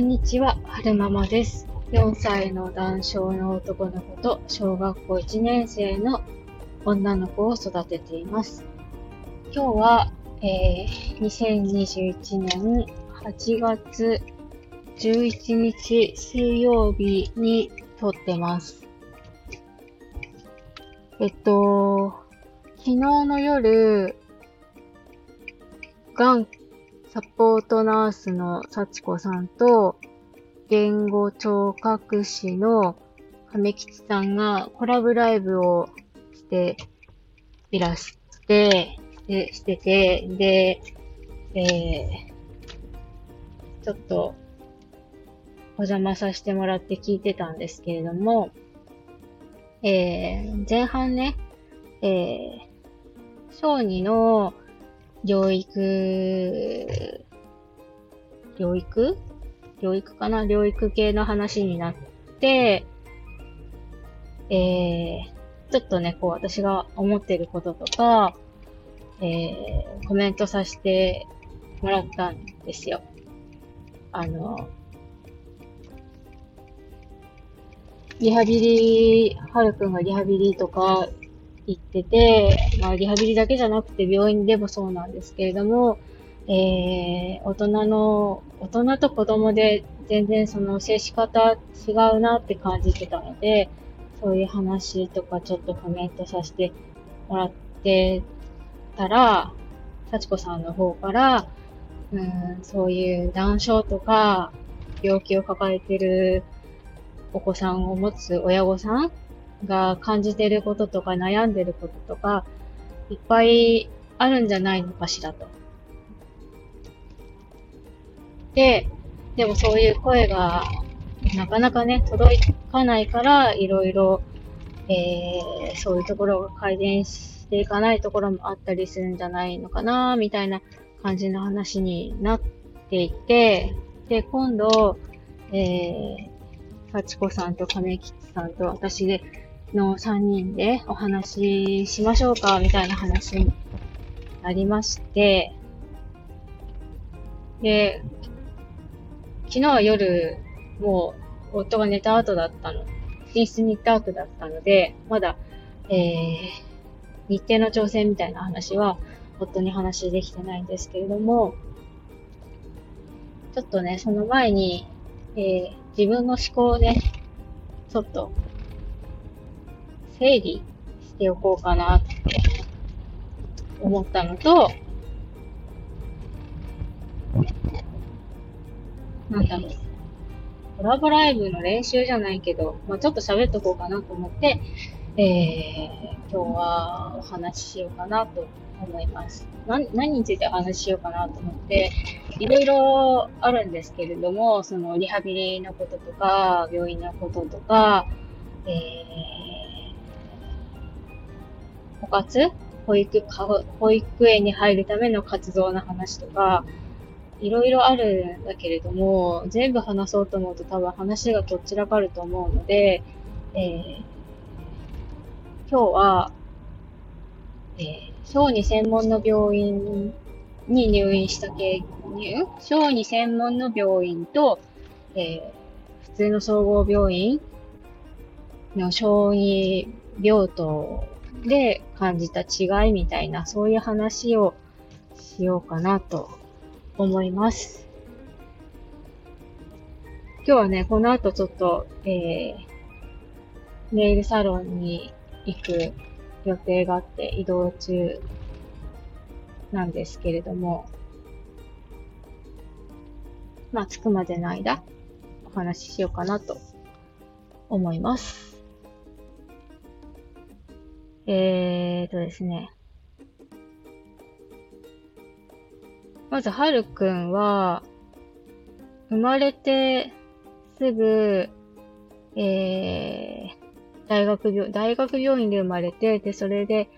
んにちは、はるままです。4歳の男性の男の子と小学校1年生の女の子を育てています。今日は、えー2021年8月11日水曜日に撮ってます。えっと、昨日の夜、がんサポートナースの幸子さんと、言語聴覚士の亀吉さんがコラボライブをしていらして、してしてて、で、えー、ちょっとお邪魔させてもらって聞いてたんですけれども、えー、前半ね、えー、小児の療育、療育？療育かな？療育系の話になって、えー、ちょっとね、こう私が思ってることとか、えー、コメントさせてもらったんですよ。あの、リハビリ、はるくんがリハビリとか行ってて、まあリハビリだけじゃなくて病院でもそうなんですけれども、えー、大人の、大人と子供で全然その接し方違うなって感じてたので、そういう話とかちょっとコメントさせてもらってたら、幸子さんの方から、うん、そういう難症とか病気を抱えてるお子さんを持つ親御さんが感じてることとか悩んでることとか、いっぱいあるんじゃないのかしらと。で、でもそういう声がなかなかね、届かないから、いろいろ、えー、そういうところが改善していかないところもあったりするんじゃないのかな、みたいな感じの話になっていて、で、今度、えー、幸子さんと亀吉さんと私で、の3人でお話ししましょうか、みたいな話になりまして、で、昨日は夜、もう、夫が寝た後だったの。寝室に行った後だったので、まだ、えー、日程の調整みたいな話は、夫に話できてないんですけれども、ちょっとね、その前に、えー、自分の思考をね、ちょっと、整理しておこうかなって思ったのと、なんだろう。コラボライブの練習じゃないけど、まあ、ちょっと喋っとこうかなと思って、えー、今日はお話ししようかなと思います。な何についてお話ししようかなと思って、いろいろあるんですけれども、そのリハビリのこととか、病院のこととか、え、活？保育、保育園に入るための活動の話とか、いろいろあるんだけれども、全部話そうと思うと多分話がとっちらかると思うので、えー、今日は、えー、小児専門の病院に入院した経入小児専門の病院と、えー、普通の総合病院の小児病棟で感じた違いみたいな、そういう話をしようかなと思います。今日はね、この後ちょっと、えー、ネイルサロンに行く予定があって移動中なんですけれども、まあ、着くまでの間、お話ししようかなと思います。えーとですね。まず、はるくんは、生まれてすぐ、えー、大学病、大学病院で生まれて、で、それで、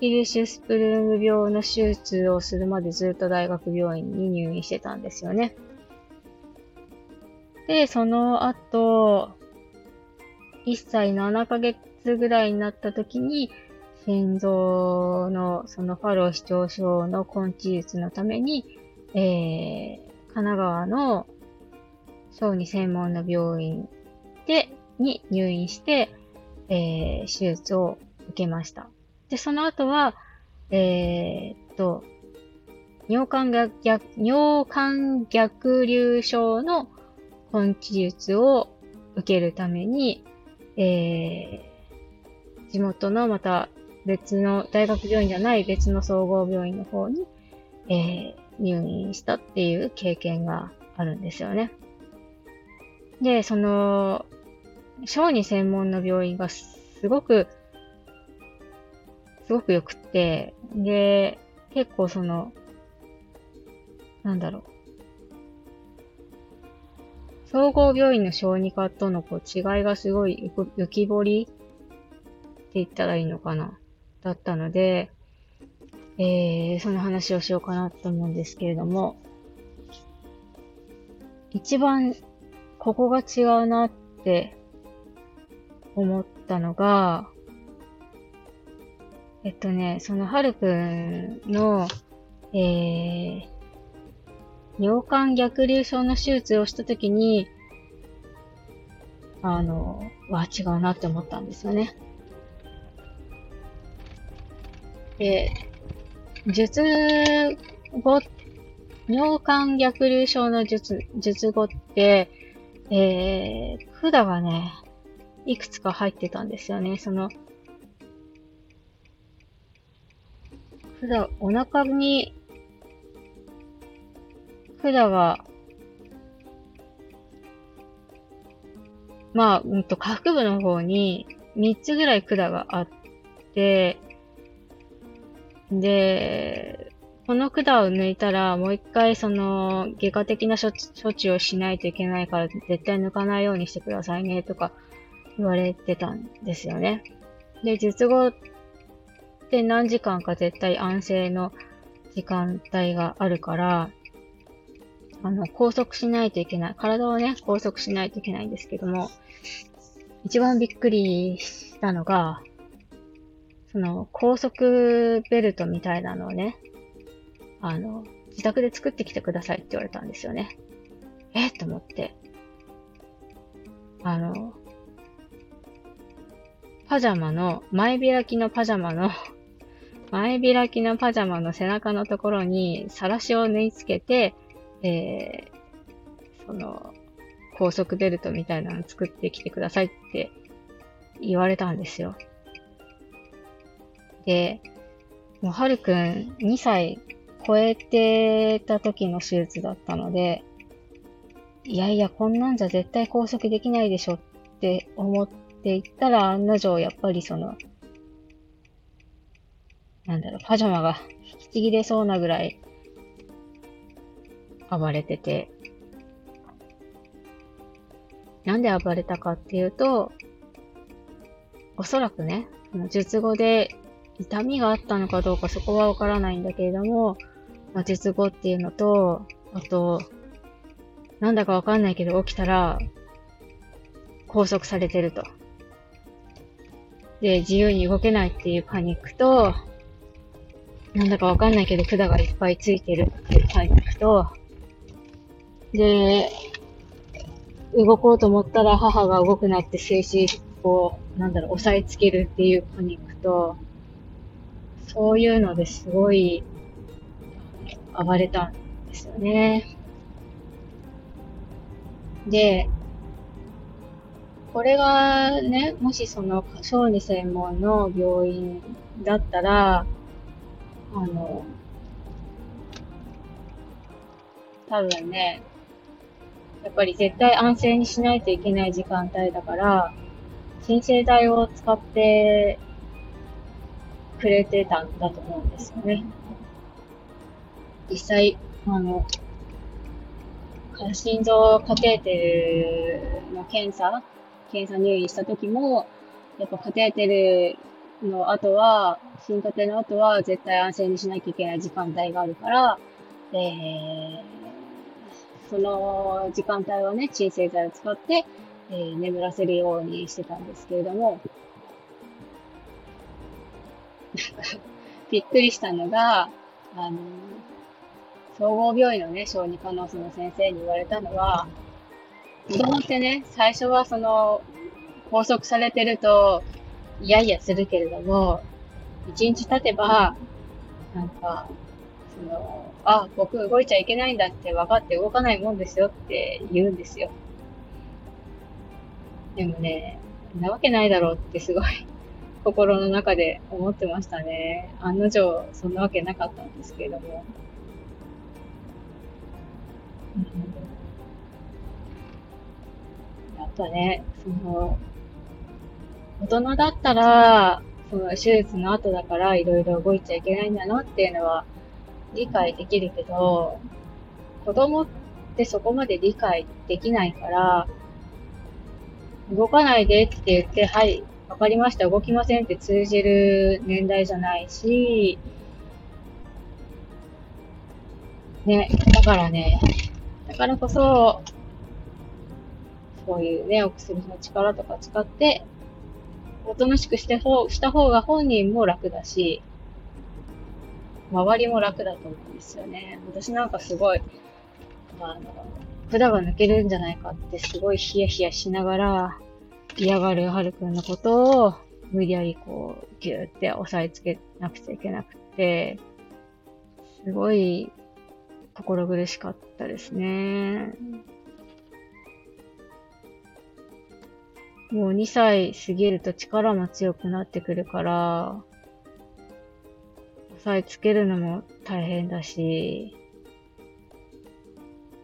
ヒルシュスプルーム病の手術をするまでずっと大学病院に入院してたんですよね。で、その後、1歳7ヶ月ぐらいになった時に、心臓のそのファロー視聴症の根治術のために、えー、神奈川の小児専門の病院で、に入院して、えー、手術を受けました。で、その後は、えー、っと、尿管逆、尿管逆流症の根治術を受けるために、えー、地元のまた別の大学病院じゃない別の総合病院の方に、えー、入院したっていう経験があるんですよね。で、その、小児専門の病院がすごく、すごく良くって、で、結構その、なんだろう。総合病院の小児科とのこう違いがすごい浮き彫りって言ったらいいのかなだったので、えー、その話をしようかなと思うんですけれども、一番ここが違うなって思ったのが、えっとね、そのはるくんの、えー、尿管逆流症の手術をしたときに、あの、は違うなって思ったんですよね。で、術後、尿管逆流症の術、術後って、えー、管がね、いくつか入ってたんですよね。その、管、お腹に管が、まあ、うんと、下腹部の方に3つぐらい管があって、で、この管を抜いたら、もう一回その、外科的な処置をしないといけないから、絶対抜かないようにしてくださいね、とか言われてたんですよね。で、術後って何時間か絶対安静の時間帯があるから、あの、拘束しないといけない。体をね、拘束しないといけないんですけども、一番びっくりしたのが、その、高速ベルトみたいなのをね、あの、自宅で作ってきてくださいって言われたんですよね。え？と思って。あの、パジャマの、前開きのパジャマの 前開きのパジャマの背中のところに、さらしを縫い付けて、えー、その、高速ベルトみたいなの作ってきてくださいって言われたんですよ。で、もうはるくん2歳超えてた時の手術だったので、いやいや、こんなんじゃ絶対拘束できないでしょって思っていったら、案の定やっぱりその、なんだろう、パジャマが引きちぎれそうなぐらい暴れてて、なんで暴れたかっていうと、おそらくね、術後で痛みがあったのかどうかそこはわからないんだけれども、まあ、術後っていうのと、あと、なんだかわかんないけど起きたら、拘束されてると。で、自由に動けないっていうパニックと、なんだかわかんないけど管がいっぱいついてるっていうパニックと、で、動こうと思ったら母が動くなって静止、こう、なんだろう、押さえつけるっていうパニックと、そういうのですごい暴れたんですよね。で、これがね、もしその小児専門の病院だったら、あの、多分ね、やっぱり絶対安静にしないといけない時間帯だから、申請代を使ってくれてたんだと思うんですよね。実際、あの、心臓カテーテルの検査、検査入院した時も、やっぱカテーテルの後は、心カテの後は絶対安静にしなきゃいけない時間帯があるから、えーその時間帯はね、鎮静剤を使って、えー、眠らせるようにしてたんですけれども、びっくりしたのが、あの、総合病院のね、小児科のその先生に言われたのは、子供ってね、最初はその、拘束されてると、いやいやするけれども、一日経てば、なんか、その、あ、僕動いちゃいけないんだって分かって動かないもんですよって言うんですよ。でもね、なわけないだろうってすごい心の中で思ってましたね。案の定、そんなわけなかったんですけれども。うん、あとね、その、大人だったら、その手術の後だからいろいろ動いちゃいけないんだなっていうのは理解できるけど、子供ってそこまで理解できないから、動かないでって言って、はい、わかりました、動きませんって通じる年代じゃないし、ね、だからね、だからこそ、そういうね、お薬の力とか使って、おとなしくしてほした方が本人も楽だし、周りも楽だと思うんですよね。私なんかすごい、あの、管が抜けるんじゃないかってすごいヒヤヒヤしながら嫌がるはるくんのことを無理やりこうギューって押さえつけなくちゃいけなくて、すごい心苦しかったですね。もう2歳過ぎると力も強くなってくるから、押さえつけるのも大変だし、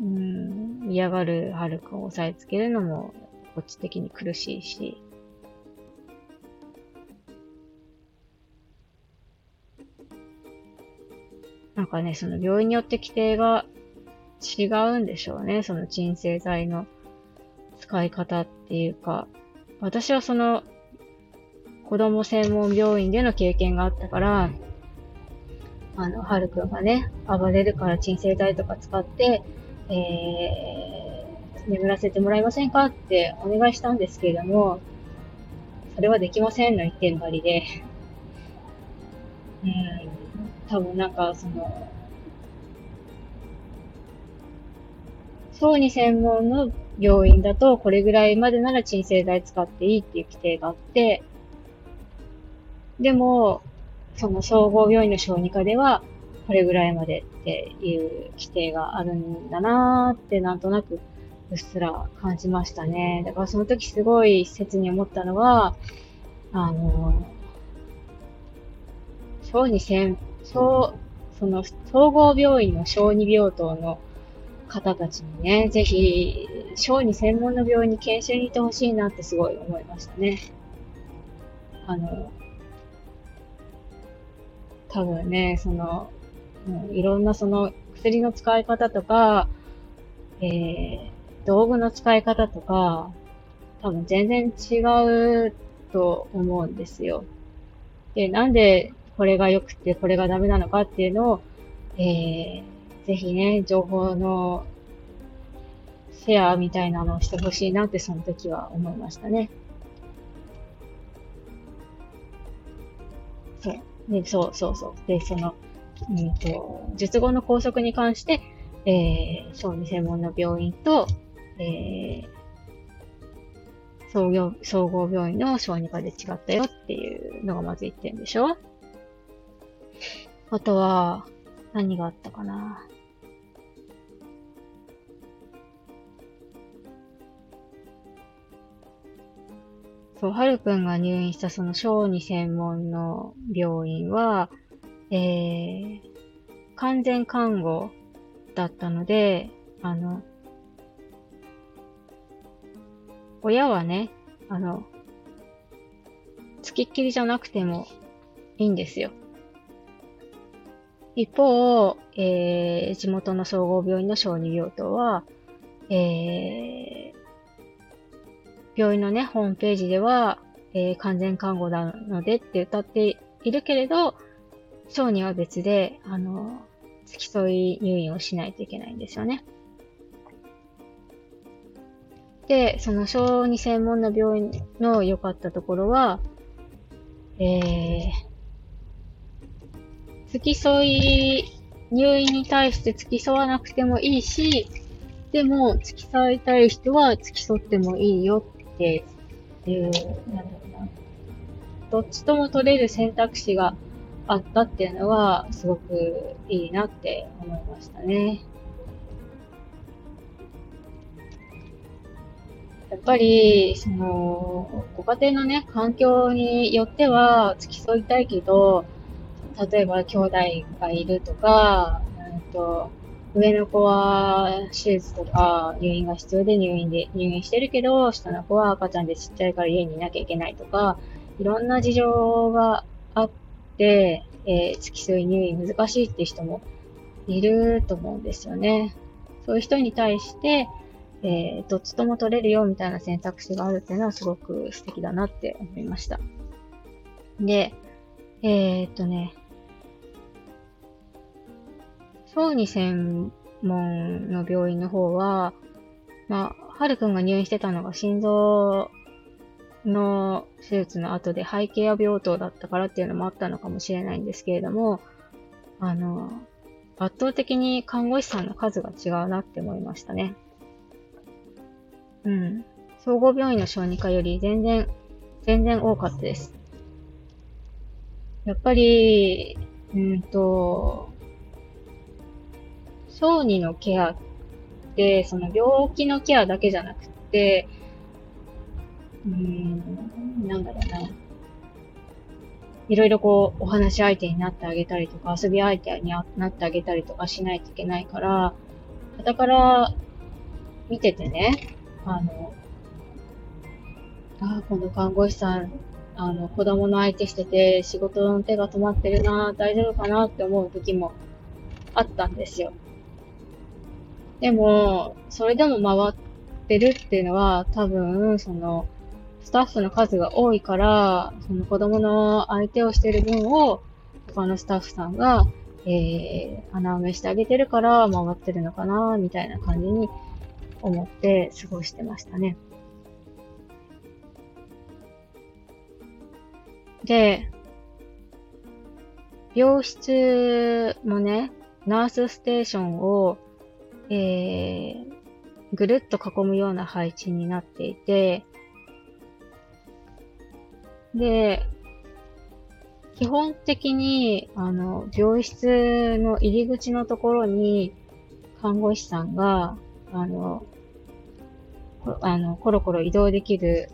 うん、嫌がるはるかを押さえつけるのも、こっち的に苦しいし。なんかね、その病院によって規定が違うんでしょうね。その鎮静剤の使い方っていうか。私はその子供専門病院での経験があったから、あの、はるくんがね、暴れるから鎮静剤とか使って、えー、眠らせてもらえませんか？ってお願いしたんですけれども、それはできませんの一点張りで、うん、多分なんかその、小児専門の病院だと、これぐらいまでなら鎮静剤使っていいっていう規定があって、でも、その総合病院の小児科では、これぐらいまでっていう規定があるんだなーってなんとなくうっすら感じましたね。だからその時すごい切に思ったのは、あの、小児専、小、その総合病院の小児病棟の方たちにね、ぜひ、小児専門の病院に研修に行ってほしいなってすごい思いましたね。あの、多分ね、その、うん、いろんなその薬の使い方とか、えー、道具の使い方とか、多分全然違うと思うんですよ。で、なんでこれが良くてこれがダメなのかっていうのを、えー、ぜひね、情報のシェアみたいなのをしてほしいなってその時は思いましたね。そう。で、そうそうそう。で、その、うんと、術後の拘束に関して、えー、小児専門の病院と、えー、総合総合病院の小児科で違ったよっていうのがまず1点でしょ？あとは、何があったかな？そう、はるくんが入院したその小児専門の病院は、えー、完全看護だったので、あの、親はね、あの、付きっきりじゃなくてもいいんですよ。一方、えー、地元の総合病院の小児病棟は、えー、病院のね、ホームページでは、えー、完全看護なのでって歌っているけれど、小児は別で、あの、付き添い入院をしないといけないんですよね。で、その小児専門の病院の良かったところは、えー、付き添い、入院に対して付き添わなくてもいいし、でも、付き添いたい人は付き添ってもいいよっていう、なんだろうな。どっちとも取れる選択肢があったっていうのは、すごくいいなって思いましたね。やっぱり、その、ご家庭のね、環境によっては付き添いたいけど、例えば兄弟がいるとか、うんと上の子は手術とか入院が必要で入院で、入院してるけど、下の子は赤ちゃんでちっちゃいから家にいなきゃいけないとか、いろんな事情があって、えー、付き添い入院難しいって人もいると思うんですよね。そういう人に対して、えー、どっちとも取れるよみたいな選択肢があるっていうのはすごく素敵だなって思いました。で、えー、っとね、小児専門の病院の方は、まあ、はるくんが入院してたのが心臓の手術の後で肺ケア病棟だったからっていうのもあったのかもしれないんですけれども、あの、圧倒的に看護師さんの数が違うなって思いましたね。うん。総合病院の小児科より全然、全然多かったです。やっぱり、うんと、小児のケアって、その病気のケアだけじゃなくて、うん、なんだろうな。いろいろこう、お話し相手になってあげたりとか、遊び相手になってあげたりとかしないといけないから、だから見ててね、あの、あ、この看護師さん、あの、子供の相手してて、仕事の手が止まってるな、大丈夫かなって思う時もあったんですよ。でも、それでも回ってるっていうのは、多分、その、スタッフの数が多いから、その子供の相手をしてる分を、他のスタッフさんが、えー、穴埋めしてあげてるから回ってるのかな、みたいな感じに思って過ごしてましたね。で、病室もね、ナースステーションをえー、ぐるっと囲むような配置になっていて、で、基本的に、あの、病室の入り口のところに、看護師さんが、あの、あの、コロコロ移動できる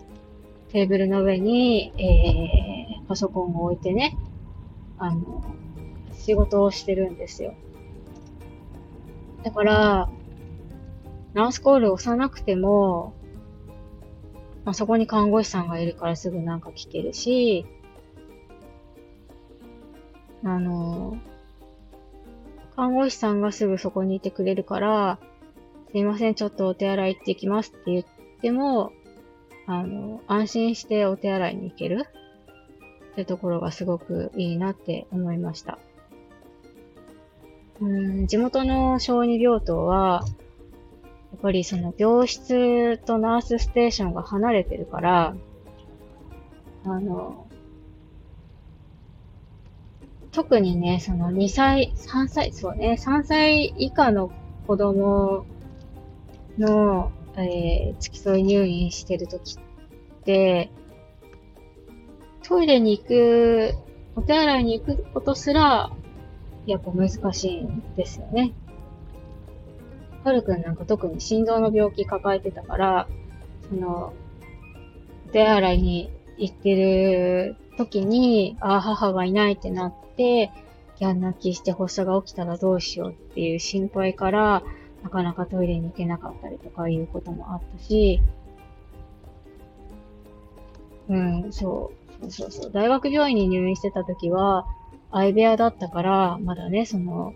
テーブルの上に、えー、パソコンを置いてね、あの、仕事をしてるんですよ。だから、ナースコール押さなくても、まあ、そこに看護師さんがいるからすぐなんか聞けるし、あの、看護師さんがすぐそこにいてくれるから、すいません、ちょっとお手洗い行ってきますって言っても、あの、安心してお手洗いに行けるってところがすごくいいなって思いました。うん地元の小児病棟は、やっぱりその病室とナースステーションが離れてるから、あの、特にね、その2歳、3歳、そうね、3歳以下の子供の、えー、付き添い入院してるときって、トイレに行く、お手洗いに行くことすらやっぱ難しいんですよね。はるくんなんか特に心臓の病気抱えてたから、その、お手洗いに行ってる時に、ああ、母がいないってなって、ギャン泣きして発作が起きたらどうしようっていう心配から、なかなかトイレに行けなかったりとかいうこともあったし、うん、そう、そうそうそう。大学病院に入院してた時は、相部屋だったから、まだね、その、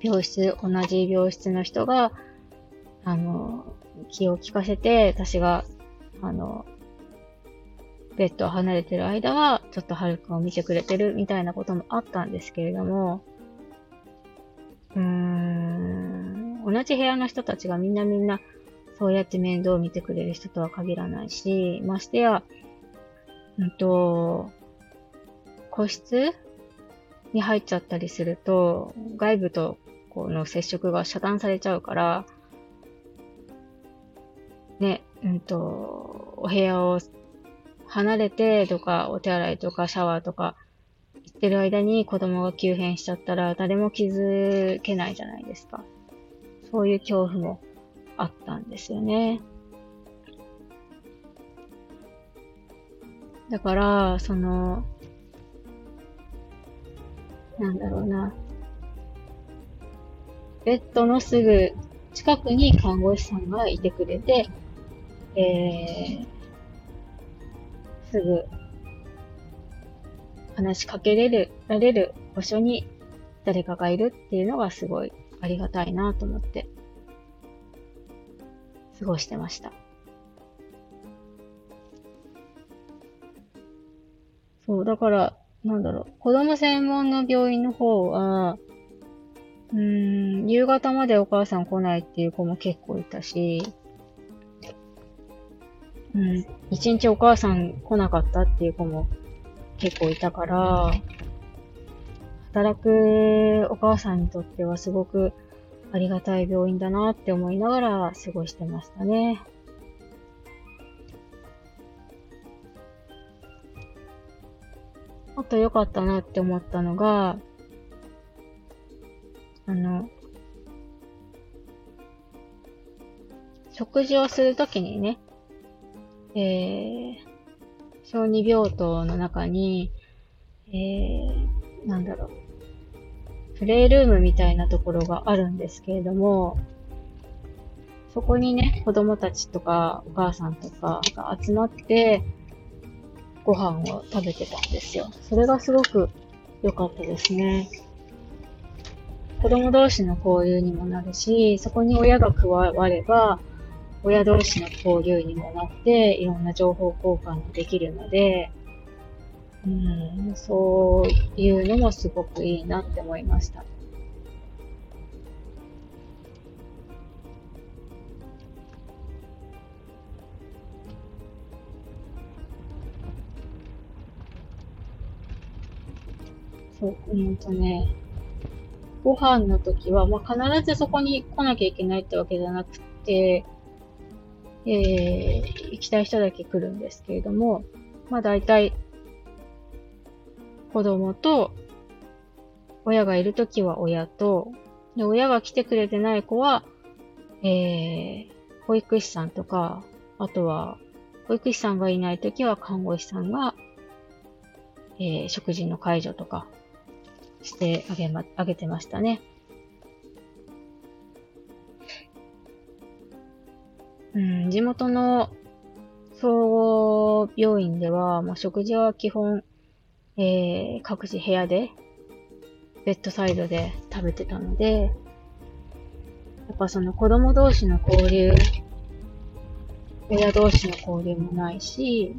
病室、同じ病室の人が、あの、気を利かせて、私が、あの、ベッドを離れてる間は、ちょっとハルくんを見てくれてるみたいなこともあったんですけれども、うーん、同じ部屋の人たちがみんなみんな、そうやって面倒を見てくれる人とは限らないし、ましてや、うんと、個室に入っちゃったりすると、外部とこの接触が遮断されちゃうから、ね、うんと、お部屋を離れてとか、お手洗いとかシャワーとか行ってる間に子供が急変しちゃったら誰も気づけないじゃないですか。そういう恐怖もあったんですよね。だから、その、なんだろうな。ベッドのすぐ近くに看護師さんがいてくれて、えー、すぐ話しかけれる、られる場所に誰かがいるっていうのがすごいありがたいなと思って、過ごしてました。そう、だから、なんだろう、子供専門の病院の方は、うん、夕方までお母さん来ないっていう子も結構いたし、うん、一日お母さん来なかったっていう子も結構いたから、働くお母さんにとってはすごくありがたい病院だなって思いながら過ごしてましたね。あと良かったなって思ったのが、あの、食事をするときにね、えー、小児病棟の中に、えー、なんだろう、プレイルームみたいなところがあるんですけれども、そこにね、子供たちとかお母さんとかが集まって、ご飯を食べてたんですよ。それがすごく良かったですね。子供同士の交流にもなるし、そこに親が加われば、親同士の交流にもなって、いろんな情報交換もできるので、うん、そういうのもすごくいいなって思いました。そう、うんとね、ご飯の時は、まあ、必ずそこに来なきゃいけないってわけじゃなくて、えー、行きたい人だけ来るんですけれども、まあ大体、子供と、親がいるときは親と、で、親が来てくれてない子は、えー、保育士さんとか、あとは、保育士さんがいないときは看護師さんが、えー、食事の介助とかしてあげま、あげてましたね。うん、地元の総合病院では、もう食事は基本、えー、各自部屋で、ベッドサイドで食べてたので、やっぱその子供同士の交流、親同士の交流もないし、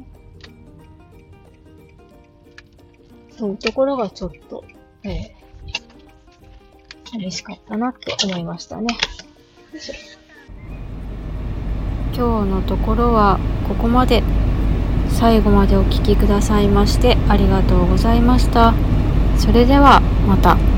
そういうところがちょっと、えー、嬉しかったなって思いましたね。今日のところはここまで最後までお聴きくださいましてありがとうございました。それではまた。